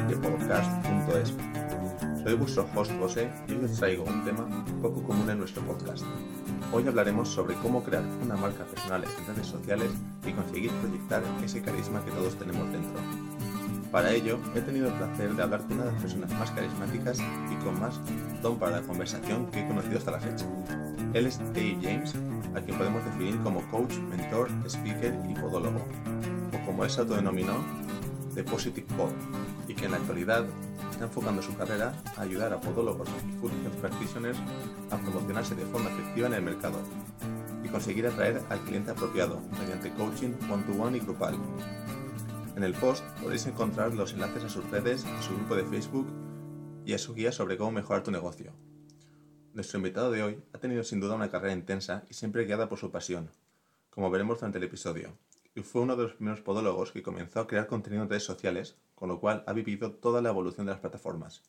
de podcast.es. Soy vuestro host José y hoy os traigo un tema poco común en nuestro podcast. Hoy hablaremos sobre cómo crear una marca personal en redes sociales y conseguir proyectar ese carisma que todos tenemos dentro. Para ello, he tenido el placer de hablar con una de las personas más carismáticas y con más don para la conversación que he conocido hasta la fecha. Él es Dave James, a quien podemos definir como coach, mentor, speaker y podólogo, o como él se autodenominó, The Positive Pod, y que en la actualidad está enfocando su carrera a ayudar a podólogos y health practitioners a promocionarse de forma efectiva en el mercado y conseguir atraer al cliente apropiado mediante coaching one-to-one y grupal. En el post podéis encontrar los enlaces a sus redes, a su grupo de Facebook y a su guía sobre cómo mejorar tu negocio. Nuestro invitado de hoy ha tenido sin duda una carrera intensa y siempre guiada por su pasión, como veremos durante el episodio, y fue uno de los primeros podólogos que comenzó a crear contenido en redes sociales, con lo cual ha vivido toda la evolución de las plataformas.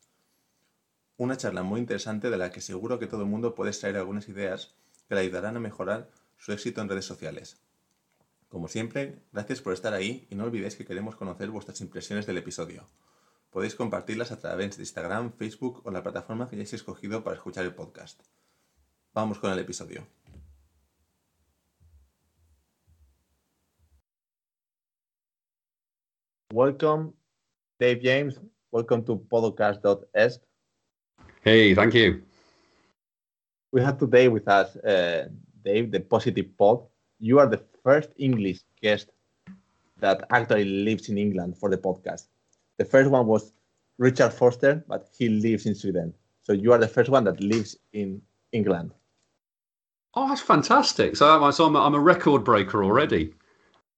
Una charla muy interesante de la que seguro que todo el mundo puede extraer algunas ideas que le ayudarán a mejorar su éxito en redes sociales. Como siempre, gracias por estar ahí y no olvidéis que queremos conocer vuestras impresiones del episodio. Podéis compartirlas a través de Instagram, Facebook o la plataforma que hayáis escogido para escuchar el podcast. Vamos con el episodio. Welcome, Dave James. Welcome to podcast.es. Hey, thank you. We have today with us uh, Dave, the Positive Pod. You are the first English guest that actually lives in England for the podcast. The first one was Richard Foster, but he lives in Sweden. So you are the first one that lives in England. Oh, that's fantastic! So, I'm, so I'm, a, I'm a record breaker already.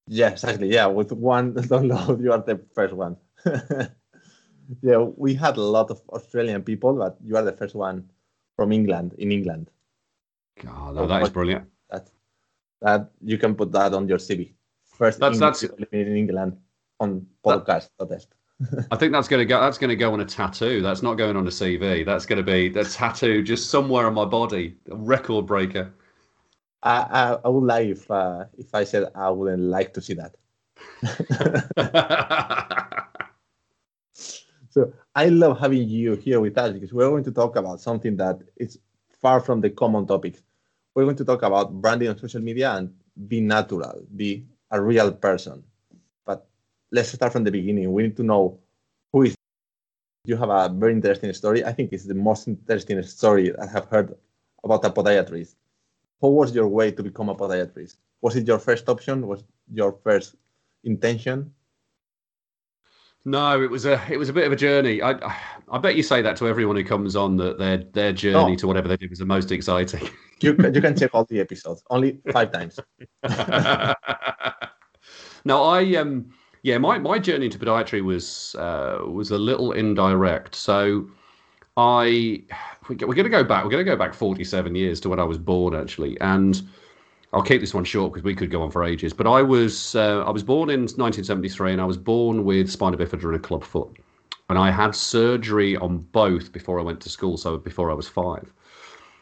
Yeah, exactly. Yeah, with one download, you are the first one. yeah, we had a lot of Australian people, but you are the first one from England in England. God, that, that is brilliant. That that you can put that on your CV. First, that's English that's in England on podcast. That, I think that's going to go. That's going to go on a tattoo. That's not going on a CV. That's going to be the tattoo just somewhere on my body. A record breaker. I, I, I would like if uh, if I said I wouldn't like to see that. so I love having you here with us because we're going to talk about something that is far from the common topics. We're going to talk about branding on social media and be natural, be a real person. But let's start from the beginning. We need to know who is. You have a very interesting story. I think it's the most interesting story I have heard about a podiatrist. How was your way to become a podiatrist? Was it your first option? Was your first intention? No, it was a it was a bit of a journey. I I bet you say that to everyone who comes on that their their journey No. to whatever they did was the most exciting. You can, you can check all the episodes. Only five times. now I um yeah, my, my journey into podiatry was uh, was a little indirect. So I we- we're going to go back. We're going to go back 47 years to when I was born, actually, and I'll keep this one short because we could go on for ages. But I was uh, I was born in 1973, and I was born with spina bifida and a club foot, and I had surgery on both before I went to school. So before I was five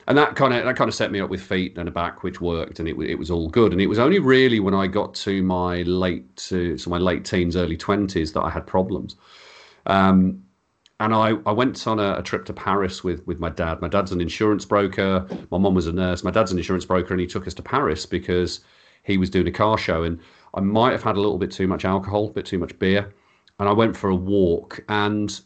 and that kind of that kind of set me up with feet and a back, which worked, and it it was all good. And it was only really when I got to my late to so my late teens, early twenties that I had problems. Um, and I, I went on a, a trip to Paris with with my dad. My dad's an insurance broker. My mum was a nurse. My dad's an insurance broker, and he took us to Paris because he was doing a car show. And I might have had a little bit too much alcohol, a bit too much beer. And I went for a walk. And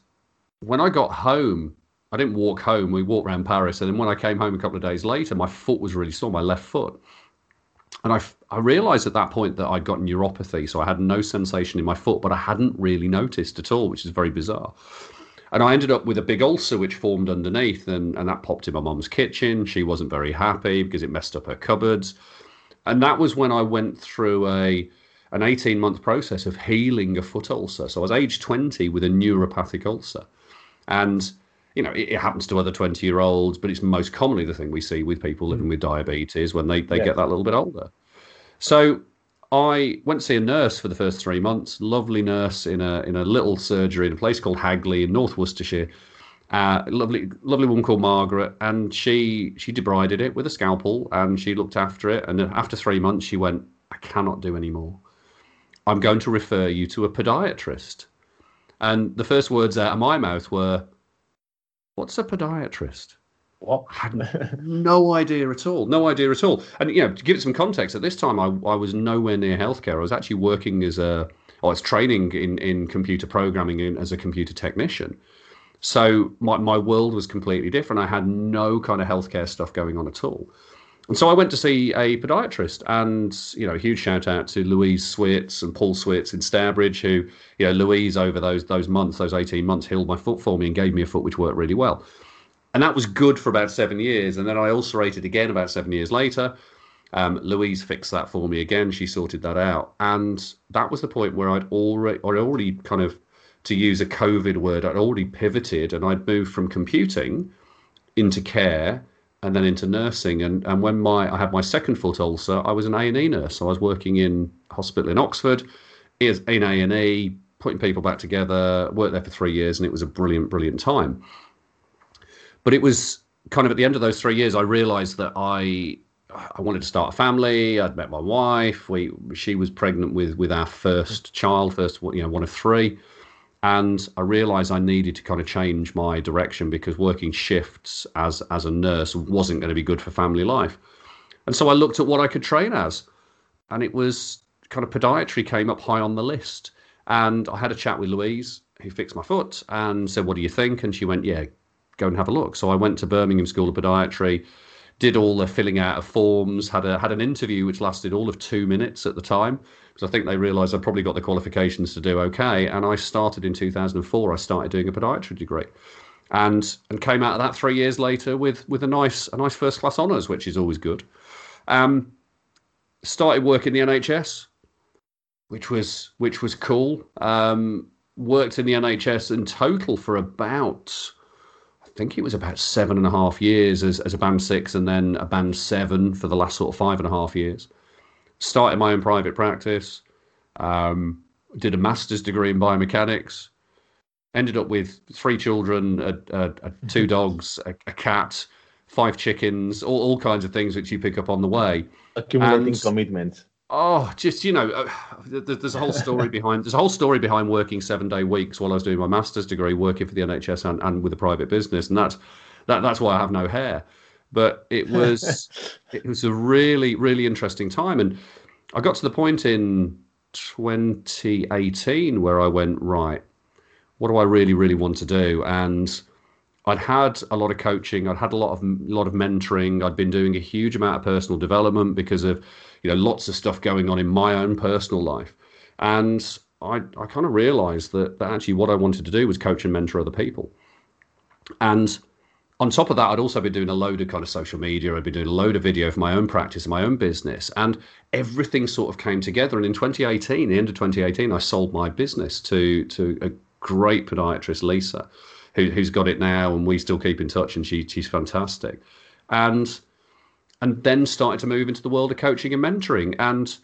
when I got home, I didn't walk home. We walked around Paris, and then when I came home a couple of days later, my foot was really sore, my left foot, and I I realised at that point that I'd got neuropathy, so I had no sensation in my foot, but I hadn't really noticed at all, which is very bizarre. And I ended up with a big ulcer which formed underneath, and, and that popped in my mum's kitchen. She wasn't very happy because it messed up her cupboards. And that was when I went through a an 18 month process of healing a foot ulcer. So I was age 20 with a neuropathic ulcer. And you know, it, it happens to other 20 year olds, but it's most commonly the thing we see with people living hmm. with diabetes when they, they Yes. get that little bit older. So I went to see a nurse for the first three months, lovely nurse in a in a little surgery in a place called Hagley in North Worcestershire. Uh, lovely, lovely woman called Margaret, and she she debrided it with a scalpel, and she looked after it. And after three months, she went, "I cannot do any more. I'm going to refer you to a podiatrist." And the first words out of my mouth were, "What's a podiatrist?" What? Had no idea at all. No idea at all. And you know, to give it some context, at this time I, I was nowhere near healthcare. I was actually working as a I was training in, in computer programming in, as a computer technician. So my, my world was completely different. I had no kind of healthcare stuff going on at all. And so I went to see a podiatrist, and you know, huge shout out to Louise Switz and Paul Switz in Stourbridge, who, you know, Louise over those those months, those eighteen months, healed my foot for me and gave me a foot which worked really well and that was good for about seven years. And then I ulcerated again about seven years later. Um, Louise fixed that for me again. She sorted that out, and that was the point where I'd already, I'd already kind of, to use a COVID word, I'd already pivoted and I'd moved from computing into care and then into nursing. And and when my I had my second foot ulcer, I was an A and E nurse. So I was working in hospital in Oxford, in A and E, putting people back together. Worked there for three years, and it was a brilliant, brilliant time. But it was kind of at the end of those three years, I realised that I I wanted to start a family. I'd met my wife. We she was pregnant with with our first child, first you know one of three, and I realised I needed to kind of change my direction because working shifts as as a nurse wasn't going to be good for family life. And so I looked at what I could train as, and it was kind of podiatry came up high on the list. And I had a chat with Louise, who fixed my foot, and said, "What do you think?" And she went, "Yeah, go and have a look. So I went to Birmingham School of Podiatry, did all the filling out of forms, had a had an interview which lasted all of two minutes at the time because I think they realised I'd probably got the qualifications to do okay. And I started in 2004. I started doing a podiatry degree, and and came out of that three years later with with a nice a nice first class honours, which is always good. Um, started work in the NHS, which was which was cool. Um, worked in the NHS in total for about think it was about seven and a half years as, as a band six and then a band seven for the last sort of five and a half years. Started my own private practice, um, did a master's degree in biomechanics, ended up with three children, a, a, a two dogs, a, a, cat, five chickens, all, all kinds of things which you pick up on the way. Accumulating and, commitment. Oh, just you know, uh, there's a whole story behind. There's a whole story behind working seven day weeks while I was doing my master's degree, working for the NHS and, and with a private business, and that's that. That's why I have no hair. But it was it was a really really interesting time, and I got to the point in 2018 where I went right. What do I really really want to do? And I'd had a lot of coaching. I'd had a lot of a lot of mentoring. I'd been doing a huge amount of personal development because of you know lots of stuff going on in my own personal life and i i kind of realized that, that actually what i wanted to do was coach and mentor other people and on top of that, I'd also been doing a load of kind of social media. I'd been doing a load of video for my own practice and my own business, and everything sort of came together. And in 2018, the end of 2018, I sold my business to to a great podiatrist, Lisa, who, who's got it now, and we still keep in touch. And she she's fantastic. And and then started to move into the world of coaching and mentoring. And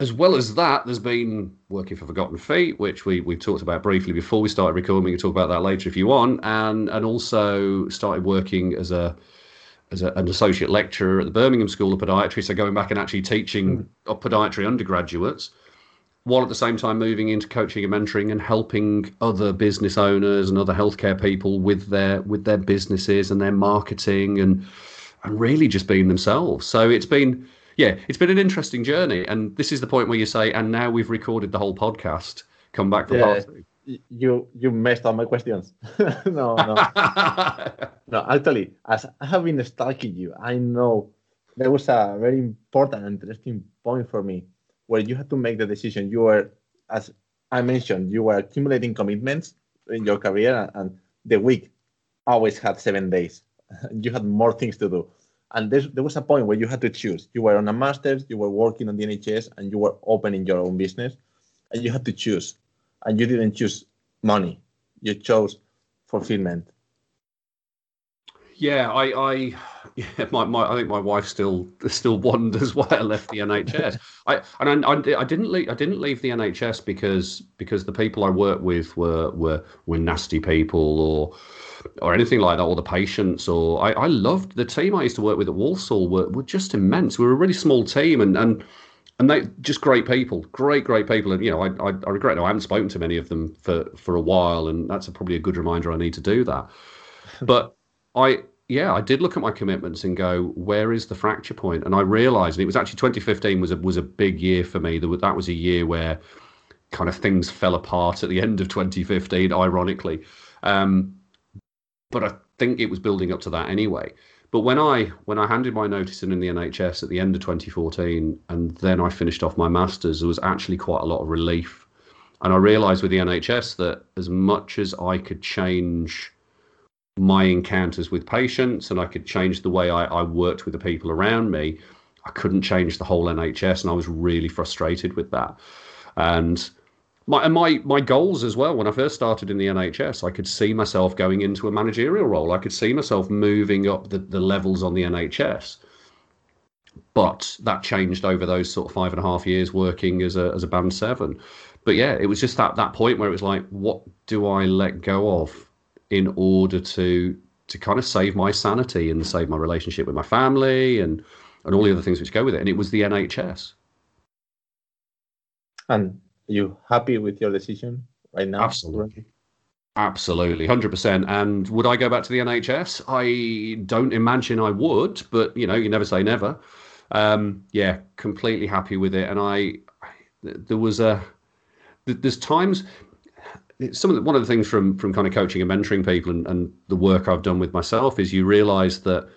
as well as that, there's been working for Forgotten Feet, which we we talked about briefly before we started recording. We can talk about that later if you want, and and also started working as a as a, an associate lecturer at the Birmingham School of Podiatry. So going back and actually teaching mm. podiatry undergraduates, while at the same time moving into coaching and mentoring and helping other business owners and other healthcare people with their with their businesses and their marketing and and really just being themselves. So it's been, yeah, it's been an interesting journey. And this is the point where you say, and now we've recorded the whole podcast. Come back for yeah, part two. You you messed up my questions. no, no, no. Actually, as I have been stalking you, I know there was a very important and interesting point for me where you had to make the decision. You were, as I mentioned, you were accumulating commitments in your career, and the week always had seven days. you had more things to do. And there was a point where you had to choose. You were on a master's, you were working on the NHS, and you were opening your own business, and you had to choose. And you didn't choose money; you chose fulfillment. Yeah, I, I, yeah, my, my, I think my wife still still wonders why I left the NHS. I and I, I, I, didn't leave. I didn't leave the NHS because because the people I worked with were were were nasty people or or anything like that, or the patients, or I, I loved the team I used to work with at Walsall were, were just immense. We were a really small team, and and and they just great people, great, great people. And you know, I, I, I regret I haven't spoken to many of them for for a while, and that's a, probably a good reminder I need to do that. but I, yeah, I did look at my commitments and go, where is the fracture point? And I realised, and it was actually 2015 was a was a big year for me. That was a year where kind of things fell apart at the end of 2015, ironically. Um, but I think it was building up to that anyway. But when I when I handed my notice in in the NHS at the end of 2014, and then I finished off my masters, there was actually quite a lot of relief. And I realised with the NHS that as much as I could change my encounters with patients and I could change the way I, I worked with the people around me, I couldn't change the whole NHS, and I was really frustrated with that. And my and my my goals as well when I first started in the NHS, I could see myself going into a managerial role. I could see myself moving up the, the levels on the NHS. But that changed over those sort of five and a half years working as a as a band seven. But yeah, it was just that that point where it was like, what do I let go of in order to to kind of save my sanity and save my relationship with my family and and all the other things which go with it. And it was the NHS. And you happy with your decision right now? Absolutely. Absolutely, 100%. And would I go back to the NHS? I don't imagine I would, but you know, you never say never. Um, yeah, completely happy with it. And I, there was a, there's times, some of the, one of the things from from kind of coaching and mentoring people and, and the work I've done with myself is you realize that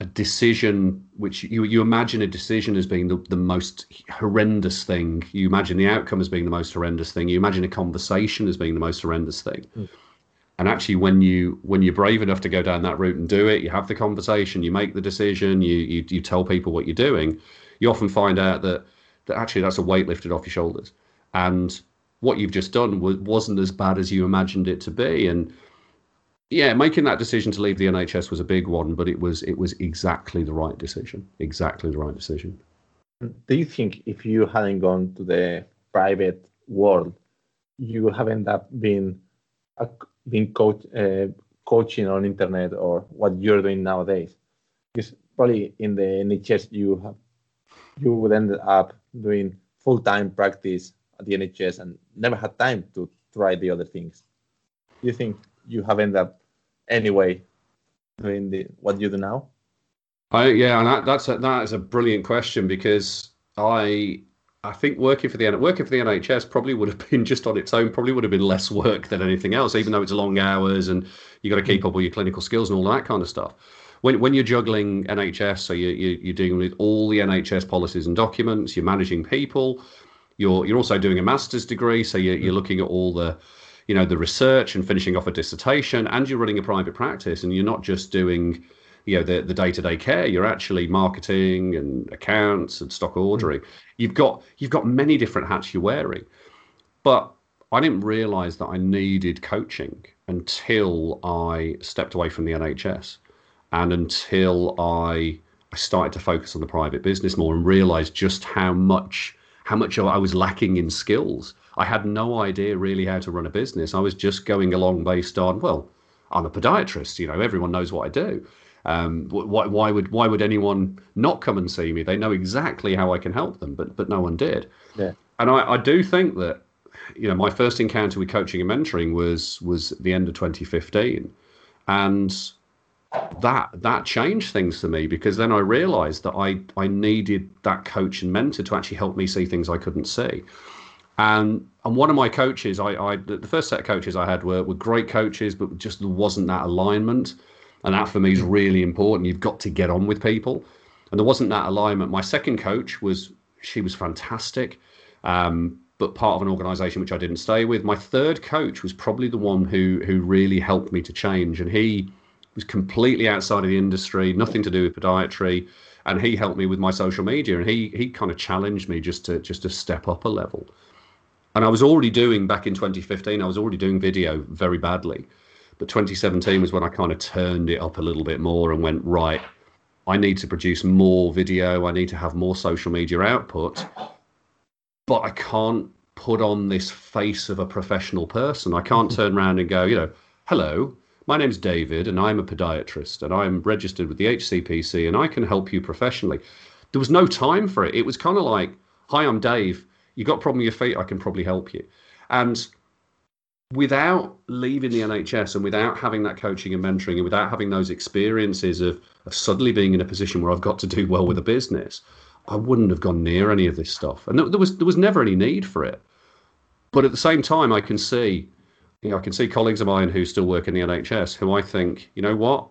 a decision which you you imagine a decision as being the, the most horrendous thing. You imagine the outcome as being the most horrendous thing. You imagine a conversation as being the most horrendous thing. Mm. and actually when you when you're brave enough to go down that route and do it you have the conversation you make the decision you you, you tell people what you're doing you often find out that that actually that's a weight lifted off your shoulders. And what you've just done was, wasn't as bad as you imagined it to be and yeah, making that decision to leave the NHS was a big one, but it was it was exactly the right decision. Exactly the right decision. Do you think if you hadn't gone to the private world, you have ended up being being coach uh, coaching on internet or what you're doing nowadays? Because probably in the NHS you have you would end up doing full time practice at the NHS and never had time to try the other things. Do you think you have ended up anyway doing the what you do now? I yeah, and that, that's a, that is a brilliant question because I I think working for the working for the NHS probably would have been just on its own probably would have been less work than anything else, even though it's long hours and you got to keep up with your clinical skills and all that kind of stuff. When when you're juggling NHS, so you, you you're dealing with all the NHS policies and documents, you're managing people, you're you're also doing a master's degree, so you're, you're mm-hmm. looking at all the you know the research and finishing off a dissertation and you're running a private practice and you're not just doing you know the, the day-to-day care. You're actually marketing and accounts and stock mm-hmm. ordering. You've got you've got many different hats you're wearing. But i didn't realize that i needed coaching until i stepped away from the nhs and until i i started to focus on the private business more and realized just how much how much i was lacking in skills I had no idea really how to run a business. I was just going along based on, well, I'm a podiatrist. You know, everyone knows what I do. Um, why, why would why would anyone not come and see me? They know exactly how I can help them, but but no one did. Yeah. And I, I do think that you know my first encounter with coaching and mentoring was was the end of 2015, and that that changed things for me because then I realised that I I needed that coach and mentor to actually help me see things I couldn't see. And and one of my coaches, I, I the first set of coaches I had were were great coaches, but just wasn't that alignment. And that for me is really important. You've got to get on with people, and there wasn't that alignment. My second coach was she was fantastic, um, but part of an organisation which I didn't stay with. My third coach was probably the one who who really helped me to change, and he was completely outside of the industry, nothing to do with podiatry, and he helped me with my social media, and he he kind of challenged me just to just to step up a level and I was already doing back in 2015. I was already doing video very badly, but 2017 was when I kind of turned it up a little bit more and went right. I need to produce more video. I need to have more social media output, but I can't put on this face of a professional person. I can't mm-hmm. turn around and go, you know, hello, my name's David and I'm a podiatrist and I'm registered with the HCPC and I can help you professionally. There was no time for it. It was kind of like, hi, I'm Dave. You got a problem with your feet? I can probably help you. And without leaving the NHS and without having that coaching and mentoring and without having those experiences of, of suddenly being in a position where I've got to do well with a business, I wouldn't have gone near any of this stuff. And there was there was never any need for it. But at the same time, I can see, you know, I can see colleagues of mine who still work in the NHS who I think, you know what,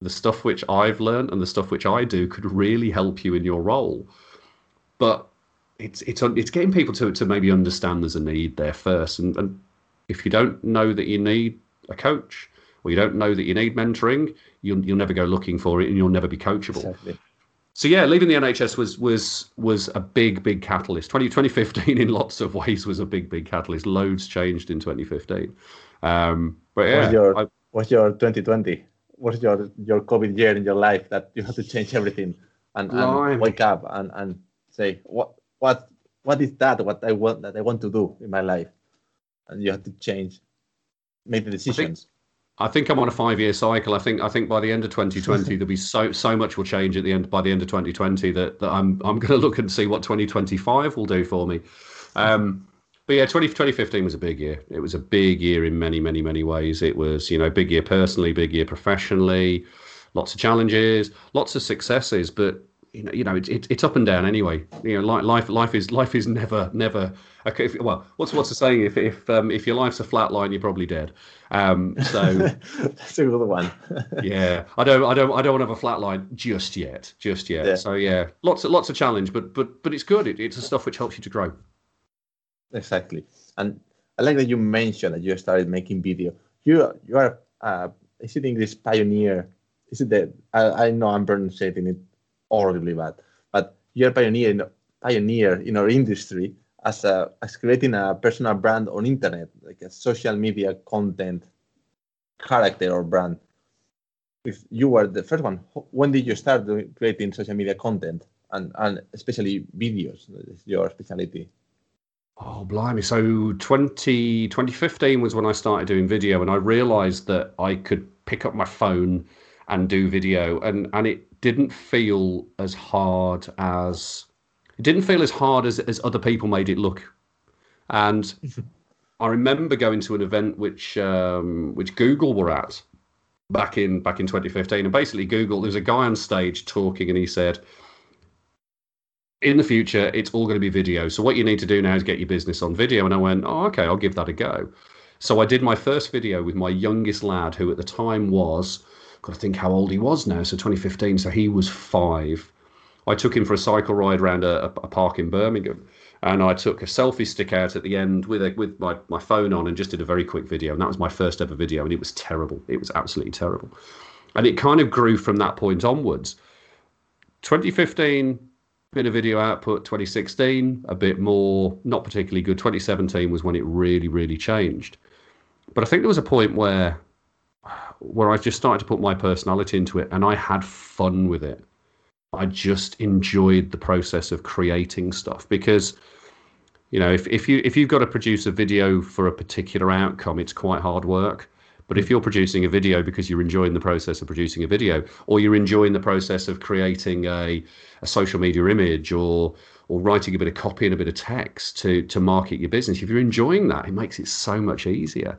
the stuff which I've learned and the stuff which I do could really help you in your role. But it's it's it's getting people to to maybe understand there's a need there first, and, and if you don't know that you need a coach or you don't know that you need mentoring, you'll you'll never go looking for it, and you'll never be coachable. Exactly. So yeah, leaving the NHS was was was a big big catalyst. 20, 2015 in lots of ways was a big big catalyst. Loads changed in 2015. Um, but yeah, what's your, I, your 2020? What's your your COVID year in your life that you have to change everything and, and wake up and, and say what what what is that what I want that I want to do in my life, and you have to change, make the decisions. I think, I'm on a five-year cycle. I think I think by the end of 2020 there'll be so so much will change at the end by the end of 2020 that, that I'm I'm going to look and see what 2025 will do for me. Um, but yeah, 20, 2015 was a big year. It was a big year in many, many, many ways. It was, you know, big year personally, big year professionally, lots of challenges, lots of successes, but you know, you know, it's, it's up and down anyway. You know, life, life is life is never, never. Okay, if, well, what's what's the saying? If if um, if your life's a flat line, you're probably dead. Um, so that's a good one. yeah, I don't, I don't, I don't want to have a flat line just yet, just yet. Yeah. So yeah, lots of lots of challenge, but but but it's good. It, it's the stuff which helps you to grow. Exactly, and I like that you mentioned that you started making video. You you are uh, is it English pioneer? Is it that I, I know I'm pronouncing it horribly bad. But you're a pioneer in, pioneer in our industry as a as creating a personal brand on internet, like a social media content character or brand. If you were the first one, when did you start creating social media content and, and especially videos? Your specialty. Oh, blimey. So 20, 2015 was when I started doing video, and I realized that I could pick up my phone and do video. And, and it didn't feel as hard as it didn't feel as hard as as other people made it look. And I remember going to an event which um, which Google were at back in back in 2015, and basically Google there was a guy on stage talking, and he said, "In the future, it's all going to be video. So what you need to do now is get your business on video." And I went, "Oh, okay, I'll give that a go." So I did my first video with my youngest lad, who at the time was got to think how old he was now. So 2015, so he was five. I took him for a cycle ride around a, a park in Birmingham, and I took a selfie stick out at the end with a, with my, my phone on and just did a very quick video. And that was my first ever video, and it was terrible. It was absolutely terrible. And it kind of grew from that point onwards. 2015, bit of video output. 2016, a bit more, not particularly good. 2017 was when it really, really changed. But I think there was a point where where I just started to put my personality into it and I had fun with it. I just enjoyed the process of creating stuff because you know if, if you if you've got to produce a video for a particular outcome it's quite hard work but if you're producing a video because you're enjoying the process of producing a video or you're enjoying the process of creating a, a social media image or or writing a bit of copy and a bit of text to to market your business if you're enjoying that it makes it so much easier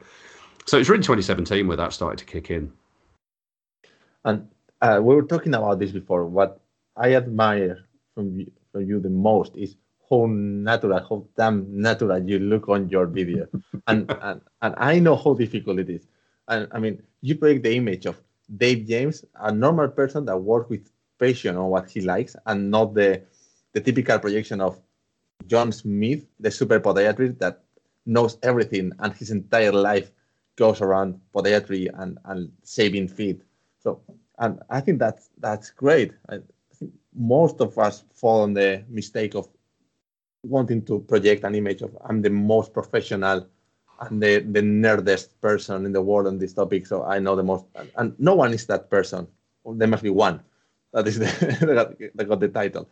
so it's really 2017 where that started to kick in. And uh, we were talking about this before. What I admire from you, from you the most is how natural, how damn natural you look on your video. and, and and I know how difficult it is. And I mean, you break the image of Dave James, a normal person that works with passion on what he likes, and not the the typical projection of John Smith, the super podiatrist that knows everything and his entire life goes around podiatry and, and saving feet. So, and I think that's that's great. I most of us fall on the mistake of wanting to project an image of I'm the most professional and the, the nerdest person in the world on this topic. So I know the most, and, and no one is that person. There must be one that is the, that, got, the title.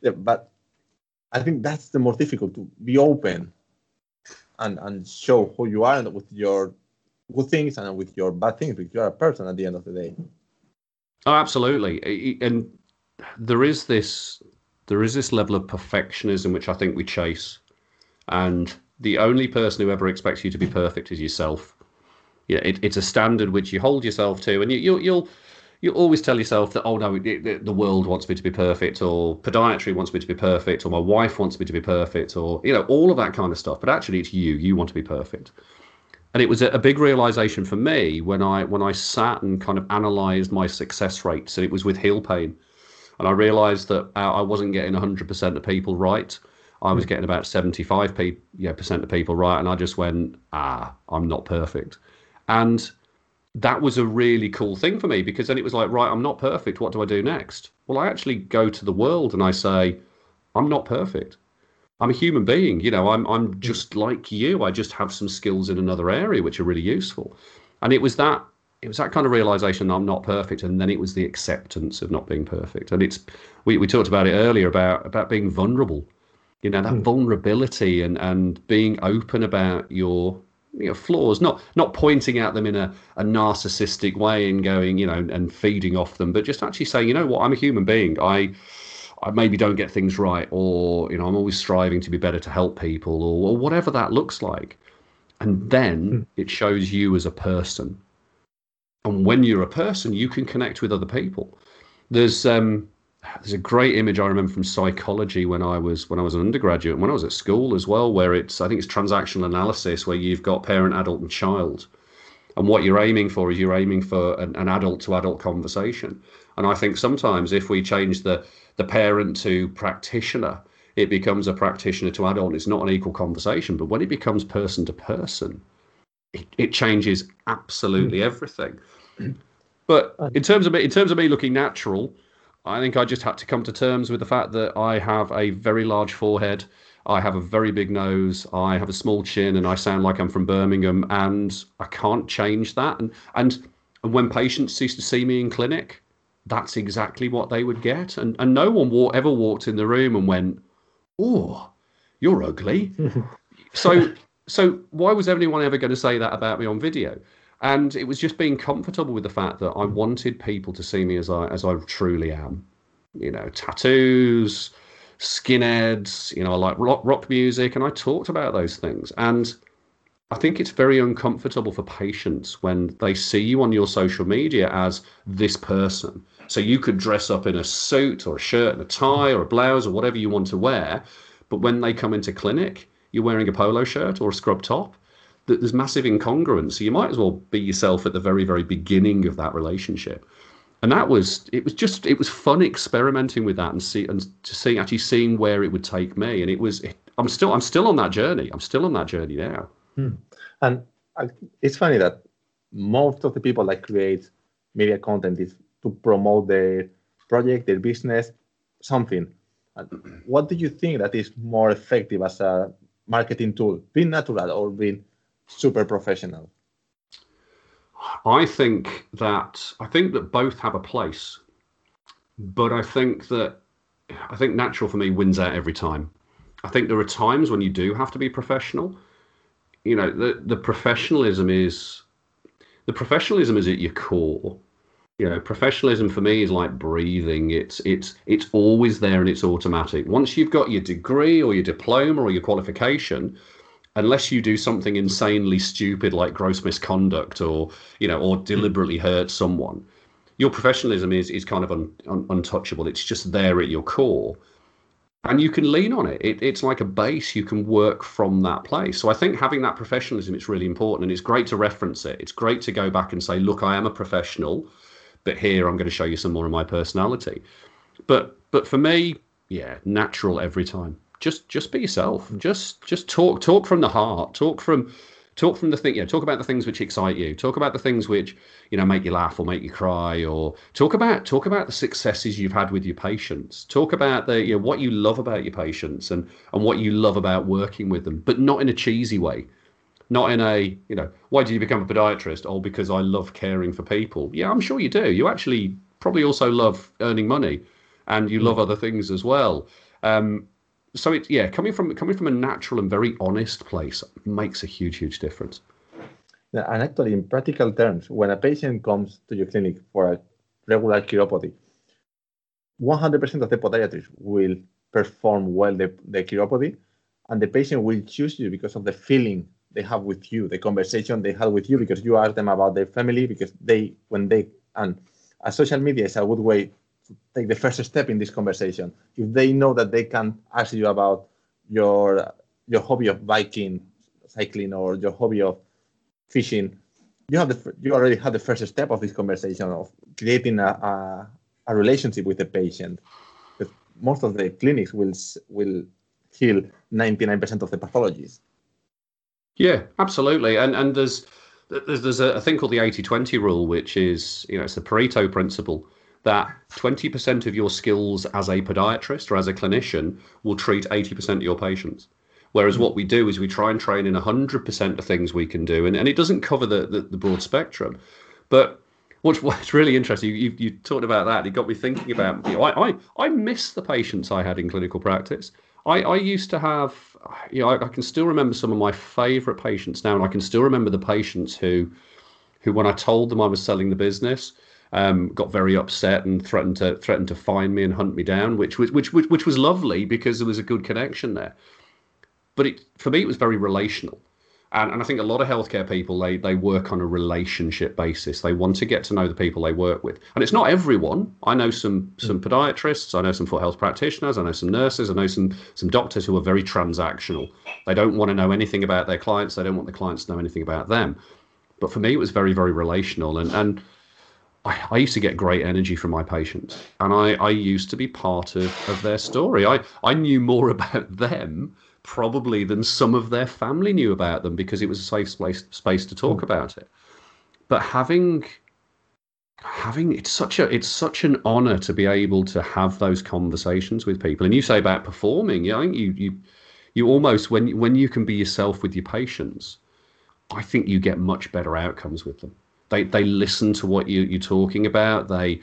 Yeah, but I think that's the most difficult to be open and and show who you are and with your good things and with your bad things because you're a person at the end of the day. Oh, absolutely. And there is this there is this level of perfectionism which I think we chase, and the only person who ever expects you to be perfect is yourself. Yeah, it, it's a standard which you hold yourself to, and you, you'll you'll you always tell yourself that oh no it, the world wants me to be perfect or podiatry wants me to be perfect or my wife wants me to be perfect or you know all of that kind of stuff. But actually it's you. You want to be perfect. And it was a, a big realization for me when i when i sat and kind of analyzed my success rates. And it was with heel pain and i realized that uh, i wasn't getting 100% of people right i was hmm. getting about 75 pe- yeah, percent of people right and i just went ah i'm not perfect and that was a really cool thing for me because then it was like, right, I'm not perfect. What do I do next? Well, I actually go to the world and I say, I'm not perfect. I'm a human being. You know, I'm I'm hmm. just like you. I just have some skills in another area which are really useful. And it was that it was that kind of realization I'm not perfect, and then it was the acceptance of not being perfect. And it's we, we talked about it earlier about about being vulnerable. You know, that mm. vulnerability and and being open about your you know, flaws, not not pointing at them in a, a narcissistic way and going, you know, and feeding off them, but just actually saying, you know what, I'm a human being. I I maybe don't get things right, or you know, I'm always striving to be better to help people, or, or whatever that looks like. And then mm. it shows you as a person. And when you're a person, you can connect with other people. There's um, there's a great image I remember from psychology when I was when I was an undergraduate and when I was at school as well, where it's I think it's transactional analysis where you've got parent, adult, and child, and what you're aiming for is you're aiming for an, an adult to adult conversation. And I think sometimes if we change the the parent to practitioner, it becomes a practitioner to adult. It's not an equal conversation, but when it becomes person to person, it, it changes absolutely hmm. everything. But in terms of me, in terms of me looking natural, I think I just had to come to terms with the fact that I have a very large forehead. I have a very big nose. I have a small chin, and I sound like I'm from Birmingham. And I can't change that. And and, and when patients used to see me in clinic, that's exactly what they would get. And and no one walk, ever walked in the room and went, "Oh, you're ugly." so so why was anyone ever going to say that about me on video? and it was just being comfortable with the fact that I wanted people to see me as I as I truly am. You know, tattoos, skinheads. You know, I like rock rock music, and I talked about those things. And I think it's very uncomfortable for patients when they see you on your social media as this person. So you could dress up in a suit or a shirt and a tie or a blouse or whatever you want to wear, but when they come into clinic, you're wearing a polo shirt or a scrub top there's massive incongruence. So you might as well be yourself at the very, very beginning of that relationship. And that was it was just it was fun experimenting with that and see and to see actually seeing where it would take me. And it was it, I'm still I'm still on that journey. I'm still on that journey now. Hmm. And I, it's funny that most of the people that create media content is to promote their project, their business, something. what do you think that is more effective as a marketing tool, being natural or being super professional? I think that I think that both have a place, but I think that I think natural for me wins out every time. I think there are times when you do have to be professional. You know, the the professionalism is the professionalism is at your core. You know, professionalism for me is like breathing. It's it's it's always there and it's automatic. Once you've got your degree or your diploma or your qualification, unless you do something insanely stupid like gross misconduct or you know or hmm. deliberately hurt someone your professionalism is is kind of un, un, untouchable it's just there at your core and you can lean on it. it. it's like a base you can work from that place so i think having that professionalism is really important and it's great to reference it it's great to go back and say look i am a professional but here i'm going to show you some more of my personality but but for me yeah natural every time just just be yourself. Mm. Just just talk talk from the heart. Talk from talk from the thing. You know, talk about the things which excite you. Talk about the things which you know make you laugh or make you cry. Or talk about talk about the successes you've had with your patients. Talk about the you know what you love about your patients and and what you love about working with them, but not in a cheesy way. Not in a, you know, why did you become a podiatrist? Oh, because I love caring for people. Yeah, I'm sure you do. You actually probably also love earning money and you love other things as well. Um, so it yeah, coming from coming from a natural and very honest place makes a huge, huge difference. And actually, in practical terms, when a patient comes to your clinic for a regular chiropody, 100% of the podiatrists will perform well the, the chiropody, and the patient will choose you because of the feeling they have with you, the conversation they had with you, because you ask them about their family, because they when they and a social media is a good way to take the first step in this conversation. If they know that they can ask you about your your hobby of biking, cycling, or your hobby of fishing, you have the you already had the first step of this conversation of creating a, a, a relationship with the patient. Most of the clinics will will heal 99% of the pathologies. Yeah, absolutely. And and there's there's, there's a, thing called the 80-20 rule, which is you know it's the Pareto principle that 20% of your skills as a podiatrist or as a clinician will treat 80% of your patients. Whereas what we do is we try and train in 100% of things we can do, and, and it doesn't cover the, the, the broad spectrum. But what's, what's really interesting, you, you, talked about that, it got me thinking about, you know, I, I, I miss the patients I had in clinical practice. I, I used to have, you know, I, I can still remember some of my favorite patients now, and I can still remember the patients who, who when I told them I was selling the business, um, got very upset and threatened to threatened to find me and hunt me down, which was which, which which was lovely because there was a good connection there but it for me it was very relational. And, and I think a lot of healthcare people they they work on a relationship basis. They want to get to know the people they work with, and it's not everyone. I know some hmm. some podiatrists, I know some foot health practitioners, I know some nurses, I know some some doctors who are very transactional. They don't want to know anything about their clients. They don't want the clients to know anything about them. But for me, it was very very relational, and and I, I used to get great energy from my patients, and I I used to be part of of their story. I I knew more about them probably than some of their family knew about them because it was a safe space, space to talk mm. about it. But having having it's such a it's such an honor to be able to have those conversations with people. And you say about performing, yeah, I think you you you almost when when you can be yourself with your patients, I think you get much better outcomes with them. They they listen to what you you're talking about. They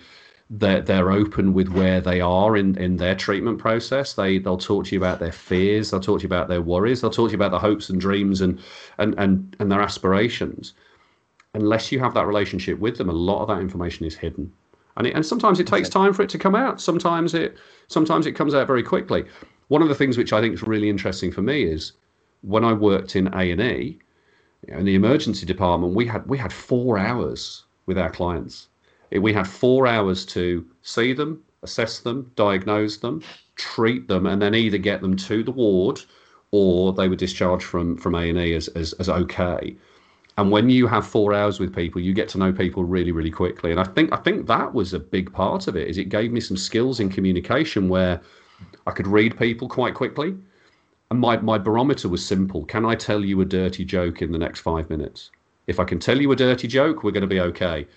they're, they're open with where they are in, in their treatment process. They they'll talk to you about their fears. They'll talk to you about their worries. They'll talk to you about their hopes and dreams and and and, and their aspirations. Unless you have that relationship with them, a lot of that information is hidden, and it, and sometimes it takes time for it to come out. Sometimes it sometimes it comes out very quickly. One of the things which I think is really interesting for me is when I worked in A and E, in the emergency department, we had we had four hours with our clients we had four hours to see them, assess them, diagnose them, treat them, and then either get them to the ward or they were discharged from from A and E as, as as okay. And when you have four hours with people, you get to know people really, really quickly. And I think I think that was a big part of it. Is it gave me some skills in communication where I could read people quite quickly. And my, my barometer was simple. Can I tell you a dirty joke in the next five minutes? If I can tell you a dirty joke, we're going to be okay.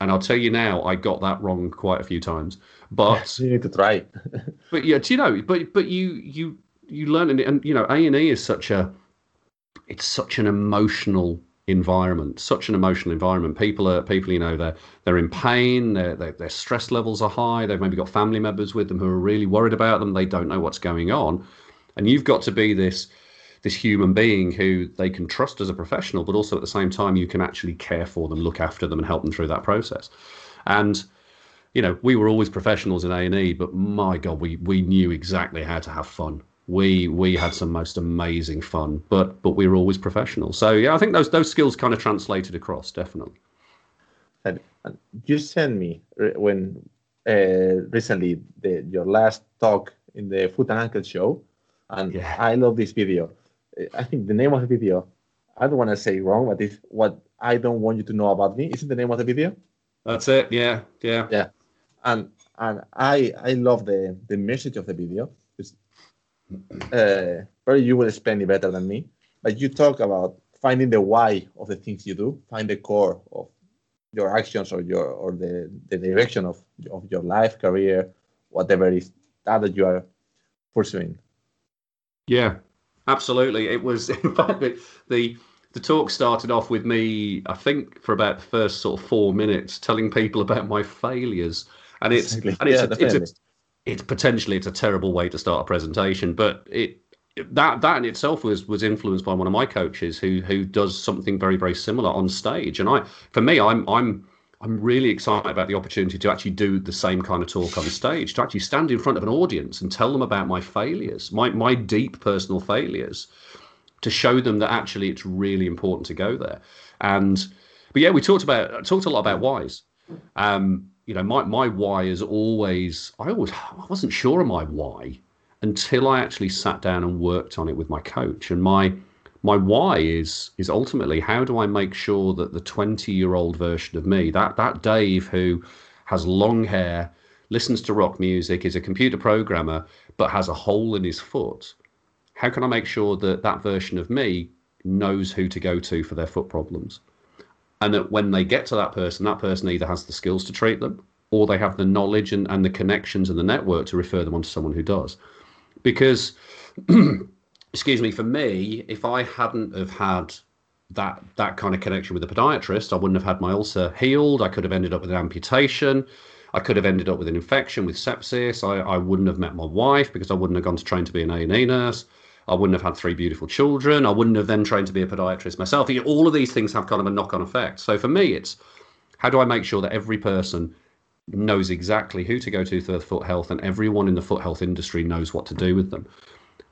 And I'll tell you now, I got that wrong quite a few times. But you need to try. but yeah, do you know? But but you you you learn and, and you know A and E is such a it's such an emotional environment, such an emotional environment. People are people, you know, they're they're in pain, their their stress levels are high. They've maybe got family members with them who are really worried about them. They don't know what's going on, and you've got to be this this human being who they can trust as a professional, but also at the same time you can actually care for them, look after them, and help them through that process. And you know, we were always professionals in A and E, but my God, we we knew exactly how to have fun. We we had some most amazing fun, but but we were always professionals. So yeah, I think those those skills kind of translated across definitely. And, and you sent me when uh, recently the, your last talk in the Foot and Ankle show, and yeah. I love this video. I think the name of the video, I don't want to say wrong, but it's what I don't want you to know about me. Isn't the name of the video? That's it. Yeah, yeah, yeah. And and I I love the the message of the video. It's, uh, probably you will explain it better than me, but you talk about finding the why of the things you do, find the core of your actions or your or the the direction of of your life, career, whatever it is that, that you are pursuing. Yeah, Absolutely, it was. In fact, the the talk started off with me, I think, for about the first sort of four minutes, telling people about my failures, and it's exactly. and it's, yeah, a, it's, a, it's potentially it's a terrible way to start a presentation, but it that that in itself was was influenced by one of my coaches who who does something very very similar on stage, and I for me I'm I'm I'm really excited about the opportunity to actually do the same kind of talk on stage, to actually stand in front of an audience and tell them about my failures, my my deep personal failures, to show them that actually it's really important to go there. And but yeah, we talked about talked a lot about whys. Um, you know, my my why is always I always I wasn't sure of my why until I actually sat down and worked on it with my coach. And my my why is is ultimately how do I make sure that the 20 year old version of me, that that Dave who has long hair, listens to rock music, is a computer programmer, but has a hole in his foot, how can I make sure that that version of me knows who to go to for their foot problems? And that when they get to that person, that person either has the skills to treat them or they have the knowledge and, and the connections and the network to refer them on to someone who does. Because excuse me, for me, if I hadn't have had that that kind of connection with the podiatrist, I wouldn't have had my ulcer healed. I could have ended up with an amputation. I could have ended up with an infection with sepsis. I, I wouldn't have met my wife because I wouldn't have gone to train to be an A&E nurse. I wouldn't have had three beautiful children. I wouldn't have then trained to be a podiatrist myself. All of these things have kind of a knock-on effect. So for me, it's how do I make sure that every person knows exactly who to go to for foot health and everyone in the foot health industry knows what to do with them.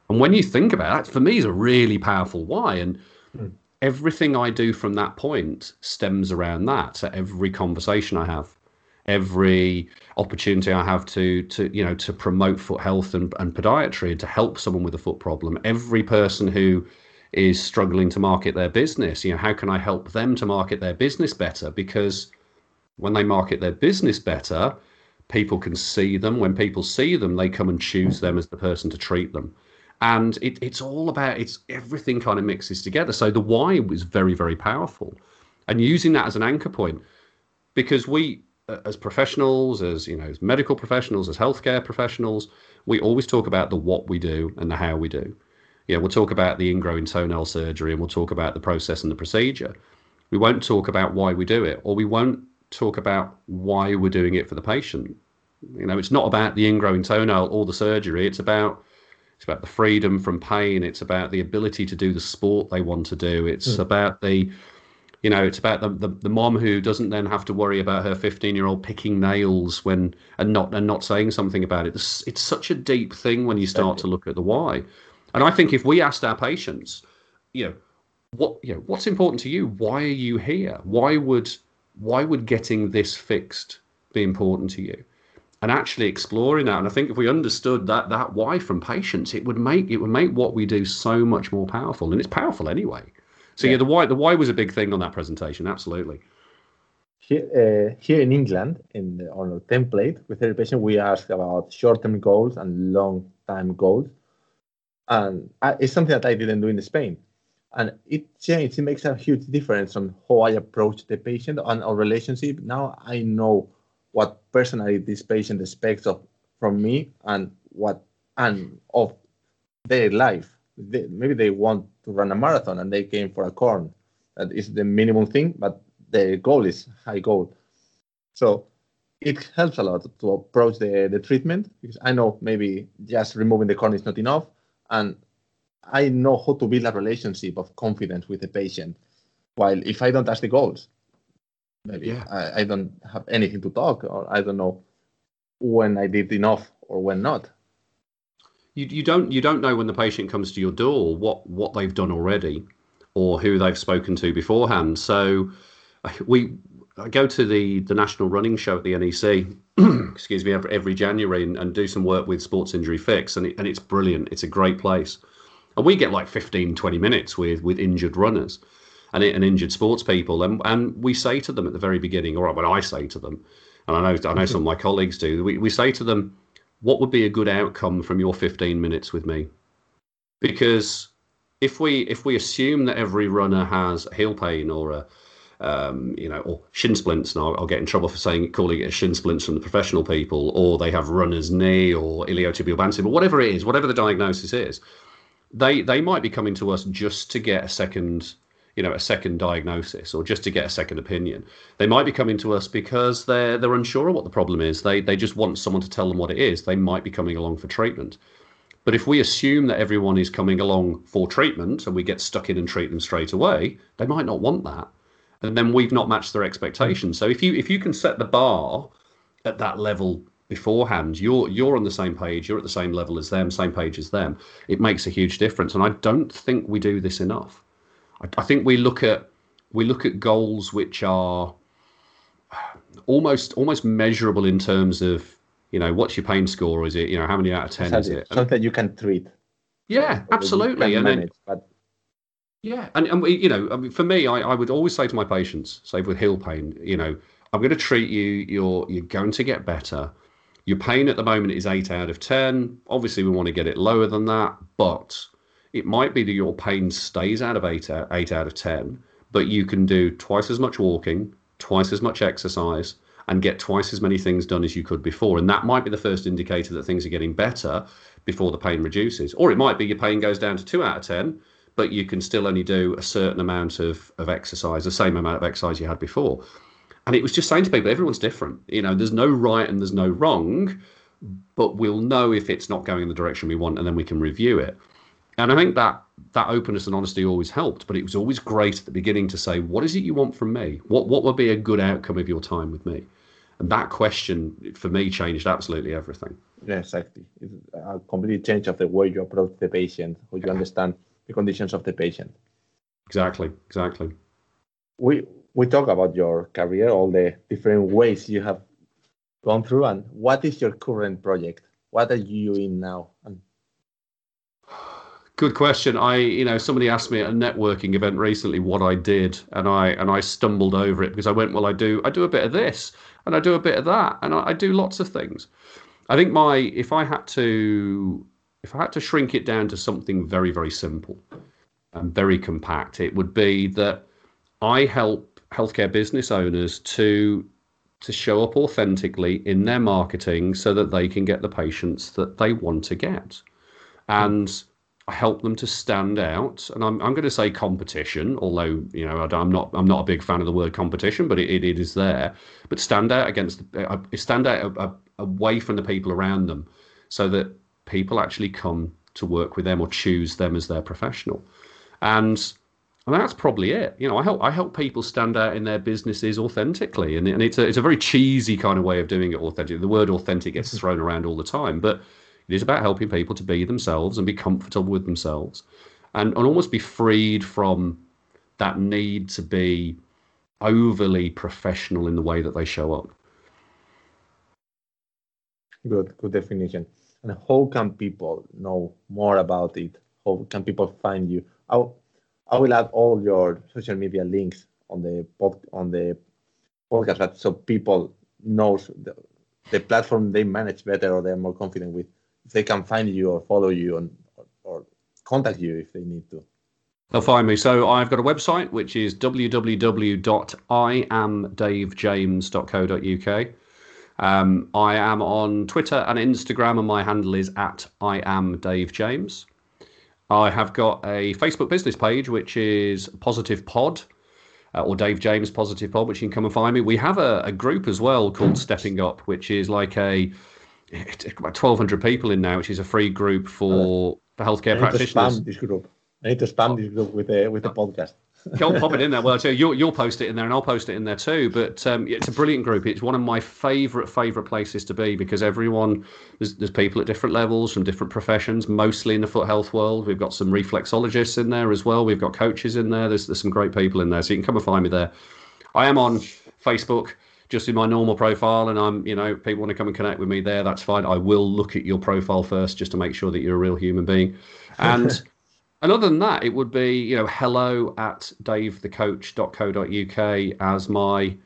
And when you think about it, for me, is a really powerful why. And mm. everything I do from that point stems around that. So every conversation I have, every opportunity I have to to you know to promote foot health and, and podiatry and to help someone with a foot problem, every person who is struggling to market their business, you know, how can I help them to market their business better? Because when they market their business better, people can see them. When people see them, they come and choose them as the person to treat them and it, it's all about it's everything kind of mixes together. So the why was very very powerful. And using that as an anchor point because we uh, as professionals as you know as medical professionals as healthcare professionals we always talk about the what we do and the how we do. Yeah we'll talk about the ingrowing toenail surgery and we'll talk about the process and the procedure. We won't talk about why we do it or we won't talk about why we're doing it for the patient. You know it's not about the ingrowing toenail or the surgery it's about it's about the freedom from pain. It's about the ability to do the sport they want to do. It's mm. about the, you know, it's about the, the, the mom who doesn't then have to worry about her 15 year old picking nails when and not and not saying something about it. It's, it's such a deep thing when you start to look at the why. And I think if we asked our patients, you know, what you know, what's important to you? Why are you here? Why would why would getting this fixed be important to you? And actually exploring that. And I think if we understood that that why from patients, it would make it would make what we do so much more powerful. And it's powerful anyway. So yeah, yeah the why the why was a big thing on that presentation. Absolutely. Here, uh, here in England, in the, on our template with every patient, we ask about short-term goals and long-time goals, and I, it's something that I didn't do in Spain, and it changed. It makes a huge difference on how I approach the patient and our relationship. Now I know what personally this patient expects of from me and what and of their life. They, maybe they want to run a marathon and they came for a corn. That is the minimum thing, but the goal is high goal. So it helps a lot to approach the, the treatment because I know maybe just removing the corn is not enough. And I know how to build a relationship of confidence with the patient. While if I don't ask the goals, Maybe yeah. I, I don't have anything to talk, or I don't know when I did enough or when not. You, you don't you don't know when the patient comes to your door what what they've done already or who they've spoken to beforehand. So we I go to the the national running show at the NEC, excuse me, every, every January and, and, do some work with Sports Injury Fix, and it, and it's brilliant. It's a great place, and we get like 15, 20 minutes with with injured runners and, and injured sports people. And, and we say to them at the very beginning, or when I say to them, and I know I know some of my colleagues do, we, we say to them, what would be a good outcome from your 15 minutes with me? Because if we if we assume that every runner has heel pain or a um, you know, or shin splints, and I'll, I'll, get in trouble for saying calling it a shin splints from the professional people, or they have runner's knee or iliotibial band syndrome, whatever it is, whatever the diagnosis is, they they might be coming to us just to get a second you know a second diagnosis or just to get a second opinion they might be coming to us because they're they're unsure of what the problem is they they just want someone to tell them what it is they might be coming along for treatment but if we assume that everyone is coming along for treatment and we get stuck in and treat them straight away they might not want that and then we've not matched their expectations. So if you if you can set the bar at that level beforehand, you're you're on the same page, you're at the same level as them, same page as them. It makes a huge difference, and I don't think we do this enough. I, I think we look at we look at goals which are almost almost measurable in terms of you know what's your pain score? Is it you know how many out of ten Exactly. is it? Something you can treat. yeah, absolutely. And then manage, but Yeah, and, and we, you know, I mean, for me, I, I would always say to my patients, say with heel pain, you know, I'm going to treat you. You're you're going to get better. Your pain at the moment is eight out of ten. Obviously, we want to get it lower than that, but it might be that your pain stays out of eight out, eight out of ten, but you can do twice as much walking, twice as much exercise, and get twice as many things done as you could before. And that might be the first indicator that things are getting better before the pain reduces. Or it might be your pain goes down to two out of ten, but you can still only do a certain amount of, of exercise, the same amount of exercise you had before. And it was just saying to people, everyone's different. You know, there's no right and there's no wrong, but we'll know if it's not going in the direction we want, and then we can review it. And I think that that openness and honesty always helped, but it was always great at the beginning to say, "What is it you want from me? What what would be a good outcome of your time with me?" And that question for me changed absolutely everything. yeah, exactly. It's a complete change of the way you approach the patient, how you understand the conditions of the patient. Exactly, exactly. We we talk about your career, all the different ways you have gone through, and what is your current project? What are you in now? And Good question. I, you know, somebody asked me at a networking event recently what I did, and I and I stumbled over it because I went, well, I do, I do a bit of this, and I do a bit of that, and I, I do lots of things. I think my, if I had to, if I had to shrink it down to something very, very simple and very compact, it would be that I help healthcare business owners to to show up authentically in their marketing so that they can get the patients that they want to get. And help them to stand out. And I'm, I'm going to say competition, although you know I, am not I'm not a big fan of the word competition, but it, it, it is there. But stand out against uh, stand out uh, away from the people around them, so that people actually come to work with them or choose them as their professional. And and that's probably it. You know, I help I help people stand out in their businesses authentically, and, and it's a it's a very cheesy kind of way of doing it authentic. The word authentic gets thrown around all the time, but it is about helping people to be themselves and be comfortable with themselves, and and almost be freed from that need to be overly professional in the way that they show up. good, good definition. And how can people know more about it? How can people find you? I, I will add all your social media links on the pod, on the podcast, so people knows the, the platform they manage better or they're more confident with. They can find you or follow you and or, or contact you if they need to. They'll find me. So I've got a website which is www.iamdavejames.co.uk. Um, I am on Twitter and Instagram, and my handle is at I am Dave James. I have got a Facebook business page which is Positive Pod. Uh, or Dave James Positive Pod, which you can come and find me. We have a, a group as well called Stepping Up, which is like a it's about twelve hundred people in now, which is a free group for, for healthcare I need to practitioners. spam this group. I need to spam this group with the with the podcast. Go on, pop it in there. Well, so you'll you'll post it in there, and I'll post it in there too. But um, it's a brilliant group. It's one of my favourite favourite places to be because everyone there's, there's people at different levels from different professions, mostly in the foot health world. We've got some reflexologists in there as well. We've got coaches in there. There's there's some great people in there, so you can come and find me there. I am on Facebook just in my normal profile, and I'm you know people want to come and connect with me there. That's fine. I will look at your profile first just to make sure that you're a real human being, and. And other than that, it would be, you know, hello at davethecoach.co.uk as my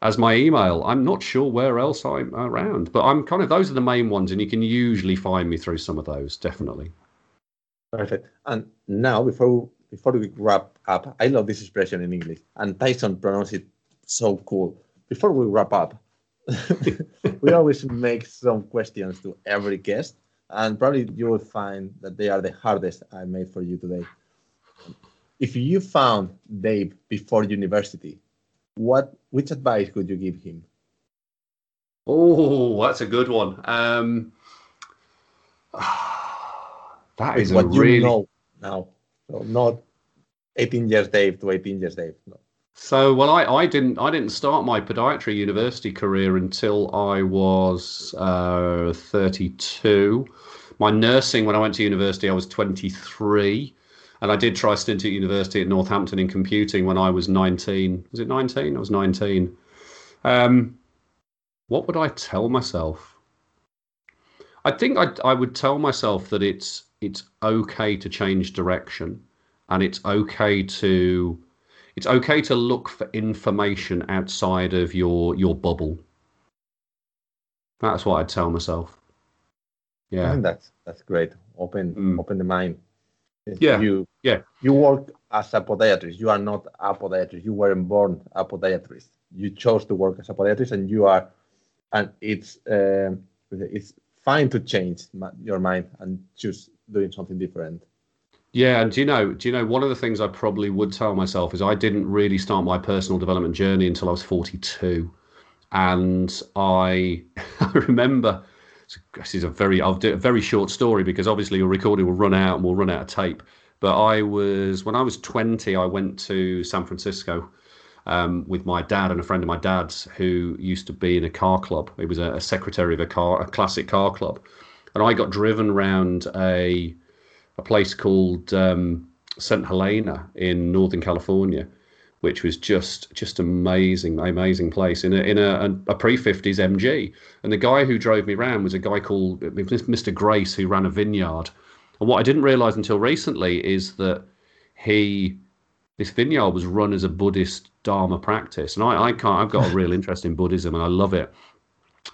as my email. I'm not sure where else I'm around, but I'm kind of those are the main ones, and you can usually find me through some of those, definitely. Perfect. And now, before before we wrap up, I love this expression in English, and Tyson pronounced it so cool. Before we wrap up, we always make some questions to every guest, and probably you will find that they are the hardest I made for you today. If you found Dave before university, what which advice could you give him? Oh, that's a good one. Um, that a what really you know now, so not 18 years Dave to 18 years Dave. No. So, well, I, I didn't I didn't start my podiatry university career until I was uh, 32. My nursing, when I went to university, I was 23, and I did try stint at university at Northampton in computing when I was 19. Was it 19? I was 19. Um, what would I tell myself? I think I I would tell myself that it's it's okay to change direction, and it's okay to it's okay to look for information outside of your your bubble. That's what I'd tell myself. I Yeah. think that's that's great. Open Mm. open the mind. Yeah, You yeah. You work as a podiatrist. You are not a podiatrist. You weren't born a podiatrist. You chose to work as a podiatrist, and you are, and it's um, it's fine to change your mind and choose doing something different. Yeah, and do you know, do you know one of the things I probably would tell myself is I didn't really start my personal development journey until I was 42. And I I remember this is a very I'll do a very short story because obviously your recording will run out and we'll run out of tape. But I was when I was 20, I went to San Francisco um, with my dad and a friend of my dad's who used to be in a car club. He was a, a secretary of a car, a classic car club, and I got driven around a a place called um, St Helena in Northern California, which was just just amazing, amazing place in a in a, a pre fifties MG. And the guy who drove me around was a guy called Mr. Grace, who ran a vineyard. And what I didn't realize until recently is that he this vineyard was run as a Buddhist Dharma practice, and I, I can't. I've got a real interest in Buddhism, and I love it.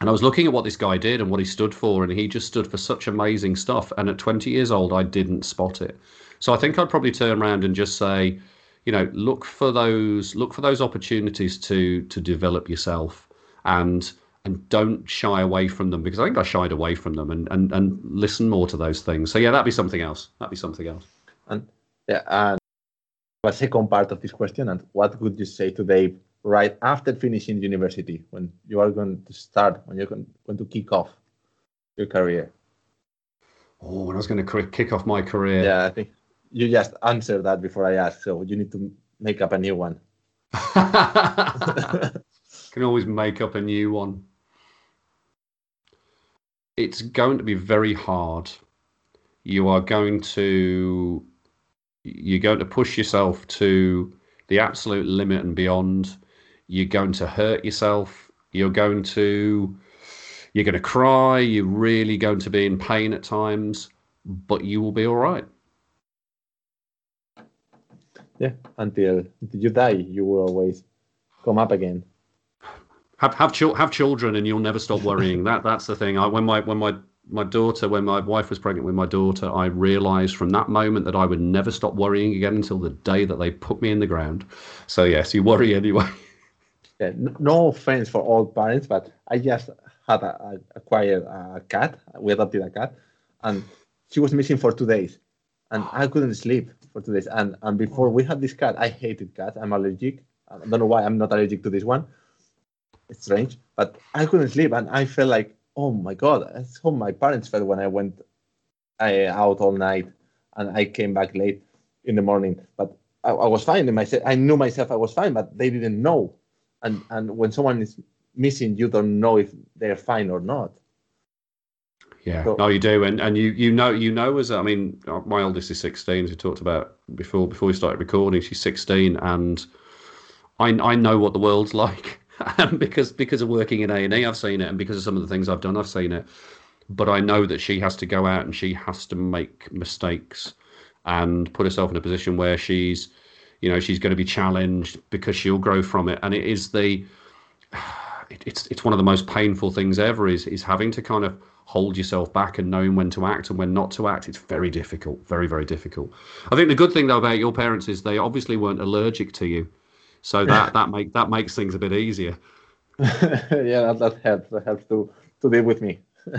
And I was looking at what this guy did and what he stood for, and he just stood for such amazing stuff. And at 20 years old, I didn't spot it. So I think I'd probably turn around and just say, you know, look for those look for those opportunities to to develop yourself, and and don't shy away from them because I think I shied away from them, and and and listen more to those things. So yeah, that'd be something else. That'd be something else. And yeah, and the second part of this question, and what would you say to Dave right after finishing university when you are going to start, when you're going, going to kick off your career? Oh, when I was going to kick off my career. Yeah, I think you just answered that before I asked, so you need to make up a new one. You can always make up a new one. It's going to be very hard. You are going to you're going to push yourself to the absolute limit and beyond. You're going to hurt yourself. You're going to you're going to cry. You're really going to be in pain at times, but you will be all right. Yeah, until, until you die, you will always come up again. have have chil- have children and you'll never stop worrying that that's the thing i when my when my my daughter when my wife was pregnant with my daughter i realized from that moment that i would never stop worrying again until the day that they put me in the ground so yes you worry anyway N- no offense for all parents, but I just had a, a, acquired a uh, cat. We adopted a cat, and she was missing for two days, and I couldn't sleep for two days. And and before we had this cat, I hated cats. I'm allergic. I don't know why I'm not allergic to this one. It's strange, but I couldn't sleep, and I felt like, oh my god, that's how my parents felt when I went I, out all night, and I came back late in the morning. But I, I was fine in myself. I knew myself I was fine, but they didn't know and and when someone is missing you don't know if they're fine or not. Yeah. So- no you do. And and you you know you know as i mean uh, my oldest is 16 as we talked about before before we started recording. She's 16 and i i know what the world's like and because because of working in a&e i've seen it. And because of some of the things i've done i've seen it. But I know that she has to go out and she has to make mistakes and put herself in a position where she's, you know, she's going to be challenged because she'll grow from it. And it is the, it, it's it's one of the most painful things ever is is having to kind of hold yourself back and knowing when to act and when not to act. It's very difficult, very very difficult. I think the good thing though about your parents is they obviously weren't allergic to you, so that that make that makes things a bit easier. yeah, that, that helps. That helps to to deal with me.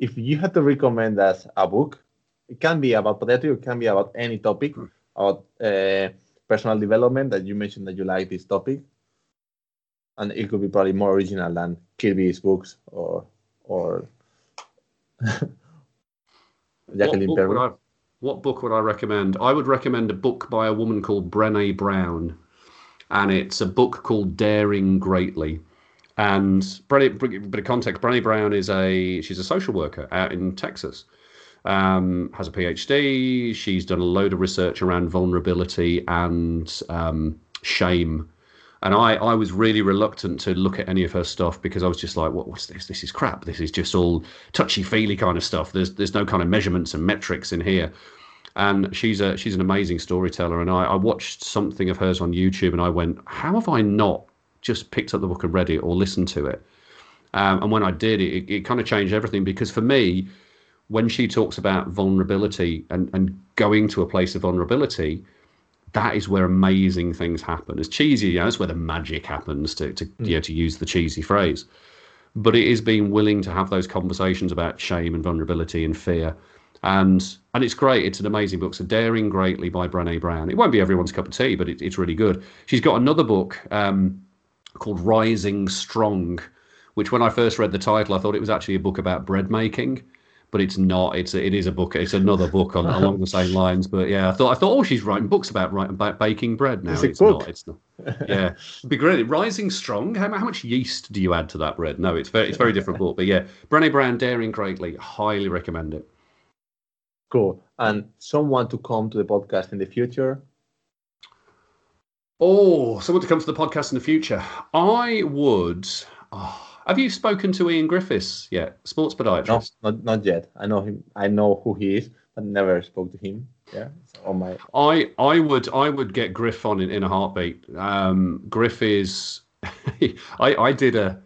if you had to recommend us a book, it can be about podiatry, it can be about any topic, about uh, personal development that you mentioned that you like this topic, and it could be probably more original than Kirby's books or or Jacqueline What book, would I, what book would I recommend? I would recommend a book by a woman called Brené Brown, and it's a book called Daring Greatly. And Brené, bit of context: Brené Brown is a she's a social worker out in Texas. Um, has a PhD. She's done a load of research around vulnerability and um, shame and I, I was really reluctant to look at any of her stuff because I was just like, what, what's this? This is crap. This is just all touchy feely kind of stuff. There's there's no kind of measurements and metrics in here. And she's a she's an amazing storyteller. And I, I watched something of hers on YouTube and I went, how have I not just picked up the book and read it or listened to it? Um, and when I did, it, it kind of changed everything because for me, when she talks about vulnerability and, and going to a place of vulnerability, that is where amazing things happen. As cheesy, you know, that's where the magic happens. To, to mm. you know, to use the cheesy phrase, but it is being willing to have those conversations about shame and vulnerability and fear, and and it's great. It's an amazing book. So Daring Greatly by Brené Brown. It won't be everyone's cup of tea, but it, it's really good. She's got another book um, called Rising Strong, which when I first read the title, I thought it was actually a book about bread making but it's not. It's a, it is a book. It's another book on, along the same lines. But yeah, I thought I thought oh she's writing books about writing about baking bread now. It's, it's not. It's not. Yeah, it'd be great. Rising strong. How, how, much yeast do you add to that bread? No, it's very it's very different book. But yeah, Brené Brown, Daring Greatly, highly recommend it. Cool. And someone to come to the podcast in the future. Oh, someone to come to the podcast in the future. I would. Oh, have you spoken to Ian Griffiths yet, sports podiatrist? No, not, not yet. I know him. I know who he is, but never spoke to him. Yeah, on my. I I would I would get Griff on in, in a heartbeat. Um, Griff is. I I did a.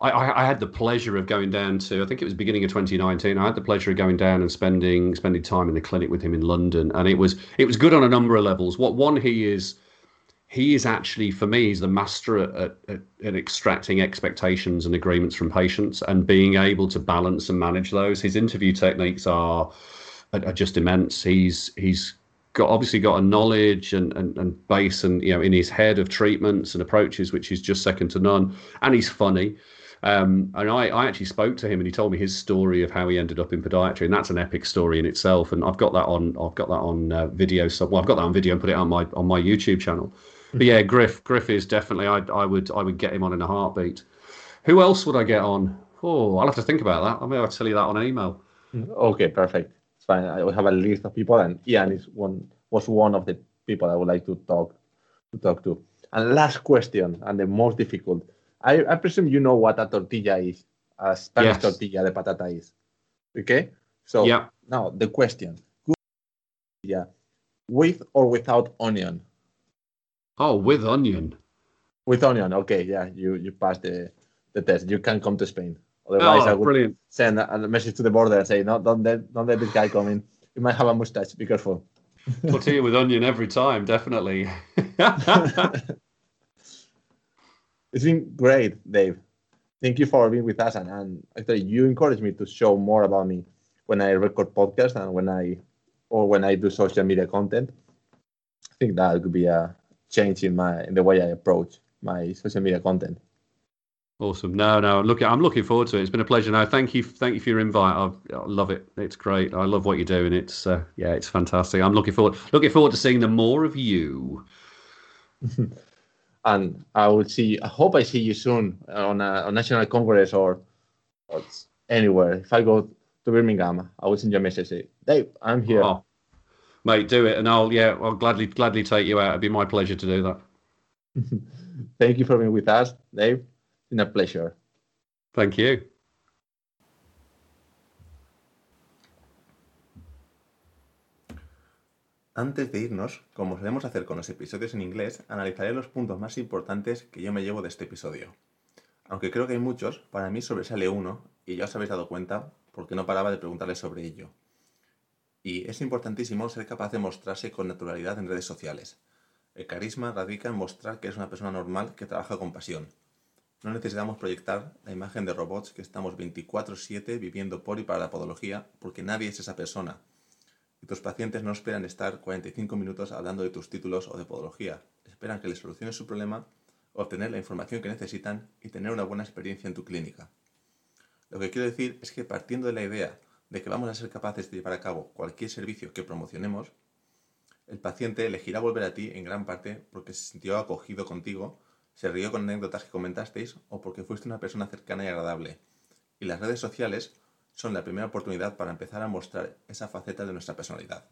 I, I had the pleasure of going down to I think it was beginning of 2019. I had the pleasure of going down and spending spending time in the clinic with him in London, and it was it was good on a number of levels. What one he is he is actually, for me, he's the master at, at, at, extracting expectations and agreements from patients and being able to balance and manage those. His interview techniques are are, just immense. He's he's got obviously got a knowledge and, and, and base and you know in his head of treatments and approaches which is just second to none. And he's funny. Um, and I, I actually spoke to him and he told me his story of how he ended up in podiatry, and that's an epic story in itself. And I've got that on I've got that on uh, video. So well, I've got that on video and put it on my on my YouTube channel but yeah, Griff, Griff is definitely. I, I would, I would get him on in a heartbeat. Who else would I get on? Oh, I'll have to think about that. I'll maybe tell you that on an email. Mm, okay, perfect. It's fine. I have a list of people, and Ian is one was one of the people I would like to talk to talk to. And last question, and the most difficult. I, I presume you know what a tortilla is. A Spanish yes. tortilla de patata is. Okay. So yeah. now the question: Yeah, with or without onion? Oh, with onion. With onion, okay, yeah, you you passed the the test. You can come to Spain. Otherwise, oh, I would brilliant. send a, a, message to the border and say, no, don't let don't let this guy come in. You might have a mustache. Be careful. Tortilla with onion every time, definitely. it's been great, Dave. Thank you for being with us, and, and actually, you encouraged me to show more about me when I record podcasts and when I or when I do social media content. I think that could be a change in my in the way I approach my social media content. Awesome. No, no. Look, I'm looking forward to it. It's been a pleasure. No, thank you, thank you for your invite. I, I love it. It's great. I love what you're doing. It's uh, yeah, it's fantastic. I'm looking forward, looking forward to seeing the more of you. and I will see. I hope I see you soon on a, on National Congress or, or anywhere. If I go to Birmingham, I will send you a message. Say, Dave, I'm here. Oh, mate, do it, and I'll yeah, I'll gladly gladly take you out. It'd be my pleasure to do that. Thank you for being with us, Dave. It's been a pleasure. Thank you. Antes de irnos, como solemos hacer con los episodios en inglés, analizaré los puntos más importantes que yo me llevo de este episodio. Aunque creo que hay muchos, para mí sobresale uno, y ya os habéis dado cuenta porque no paraba de preguntarle sobre ello. Y es importantísimo ser capaz de mostrarse con naturalidad en redes sociales. El carisma radica en mostrar que es una persona normal que trabaja con pasión. No necesitamos proyectar la imagen de robots que estamos 24/7 viviendo por y para la podología porque nadie es esa persona. Y tus pacientes no esperan estar 45 minutos hablando de tus títulos o de podología. Esperan que les soluciones su problema, obtener la información que necesitan y tener una buena experiencia en tu clínica. Lo que quiero decir es que partiendo de la idea de que vamos a ser capaces de llevar a cabo cualquier servicio que promocionemos, el paciente elegirá volver a ti en gran parte porque se sintió acogido contigo, se rió con anécdotas que comentasteis o porque fuiste una persona cercana y agradable. Y las redes sociales son la primera oportunidad para empezar a mostrar esa faceta de nuestra personalidad.